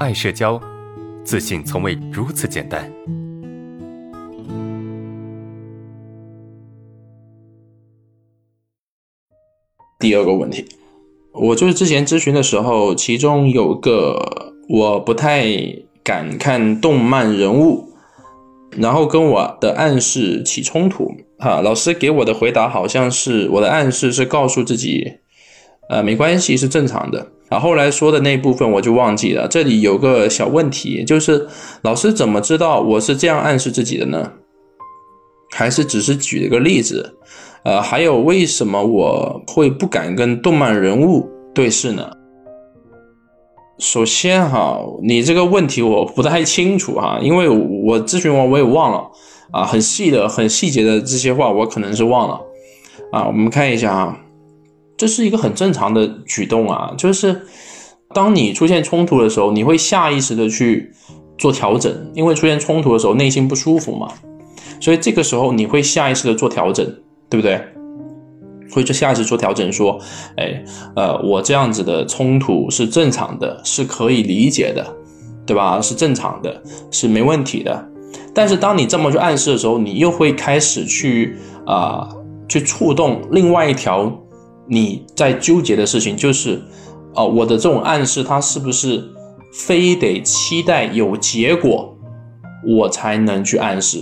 爱社交，自信从未如此简单。第二个问题，我就是之前咨询的时候，其中有个我不太敢看动漫人物，然后跟我的暗示起冲突。哈，老师给我的回答好像是我的暗示是告诉自己，呃，没关系，是正常的。然后来说的那部分我就忘记了。这里有个小问题，就是老师怎么知道我是这样暗示自己的呢？还是只是举了个例子？呃，还有为什么我会不敢跟动漫人物对视呢？首先哈，你这个问题我不太清楚哈，因为我咨询完我也忘了啊，很细的、很细节的这些话我可能是忘了啊。我们看一下啊。这是一个很正常的举动啊，就是当你出现冲突的时候，你会下意识的去做调整，因为出现冲突的时候内心不舒服嘛，所以这个时候你会下意识的做调整，对不对？会就下意识做调整，说，哎，呃，我这样子的冲突是正常的，是可以理解的，对吧？是正常的，是没问题的。但是当你这么去暗示的时候，你又会开始去啊，去触动另外一条。你在纠结的事情就是，啊，我的这种暗示，它是不是非得期待有结果，我才能去暗示，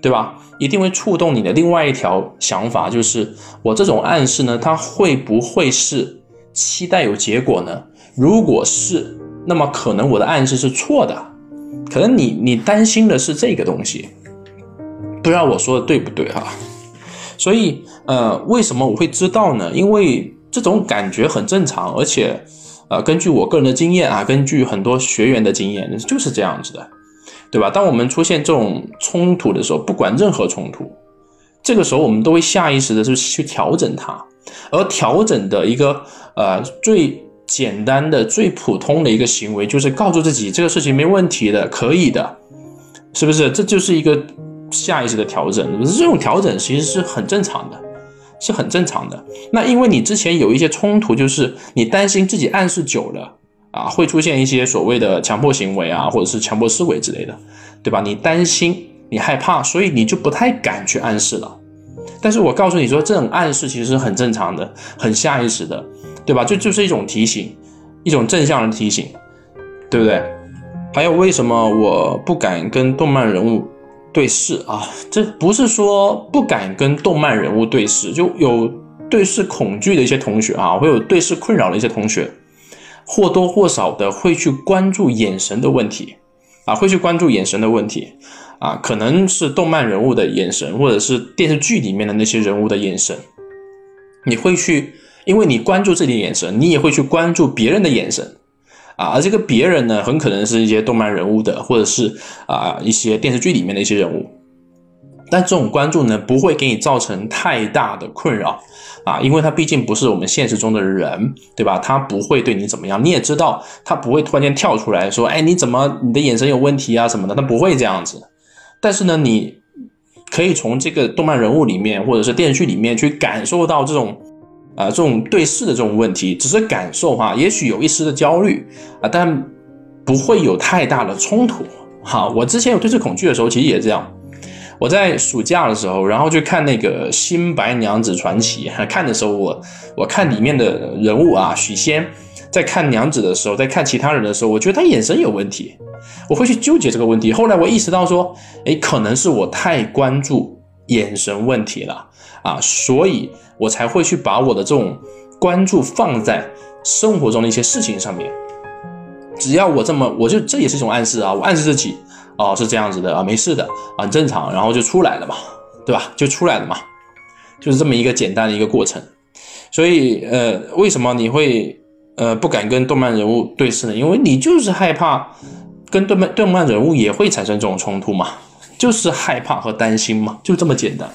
对吧？一定会触动你的另外一条想法，就是我这种暗示呢，它会不会是期待有结果呢？如果是，那么可能我的暗示是错的，可能你你担心的是这个东西，不知道我说的对不对哈？所以，呃，为什么我会知道呢？因为这种感觉很正常，而且，呃，根据我个人的经验啊，根据很多学员的经验，就是这样子的，对吧？当我们出现这种冲突的时候，不管任何冲突，这个时候我们都会下意识的就去调整它，而调整的一个呃最简单的、最普通的一个行为，就是告诉自己这个事情没问题的，可以的，是不是？这就是一个。下意识的调整，这种调整其实是很正常的，是很正常的。那因为你之前有一些冲突，就是你担心自己暗示久了啊，会出现一些所谓的强迫行为啊，或者是强迫思维之类的，对吧？你担心，你害怕，所以你就不太敢去暗示了。但是我告诉你说，这种暗示其实是很正常的，很下意识的，对吧？就就是一种提醒，一种正向的提醒，对不对？还有为什么我不敢跟动漫人物？对视啊，这不是说不敢跟动漫人物对视，就有对视恐惧的一些同学啊，会有对视困扰的一些同学，或多或少的会去关注眼神的问题啊，会去关注眼神的问题啊，可能是动漫人物的眼神，或者是电视剧里面的那些人物的眼神，你会去，因为你关注自己的眼神，你也会去关注别人的眼神。啊，而这个别人呢，很可能是一些动漫人物的，或者是啊一些电视剧里面的一些人物，但这种关注呢，不会给你造成太大的困扰啊，因为他毕竟不是我们现实中的人，对吧？他不会对你怎么样，你也知道，他不会突然间跳出来说，哎，你怎么你的眼神有问题啊什么的，他不会这样子。但是呢，你可以从这个动漫人物里面，或者是电视剧里面去感受到这种。啊，这种对视的这种问题，只是感受哈，也许有一丝的焦虑啊，但不会有太大的冲突哈。我之前有对视恐惧的时候，其实也这样。我在暑假的时候，然后去看那个《新白娘子传奇》，看的时候，我我看里面的人物啊，许仙在看娘子的时候，在看其他人的时候，我觉得他眼神有问题，我会去纠结这个问题。后来我意识到说，哎，可能是我太关注眼神问题了啊，所以。我才会去把我的这种关注放在生活中的一些事情上面。只要我这么，我就这也是一种暗示啊，我暗示自己，哦，是这样子的啊，没事的啊，很正常，然后就出来了嘛，对吧？就出来了嘛，就是这么一个简单的一个过程。所以，呃，为什么你会呃不敢跟动漫人物对视呢？因为你就是害怕跟动漫动漫人物也会产生这种冲突嘛，就是害怕和担心嘛，就这么简单。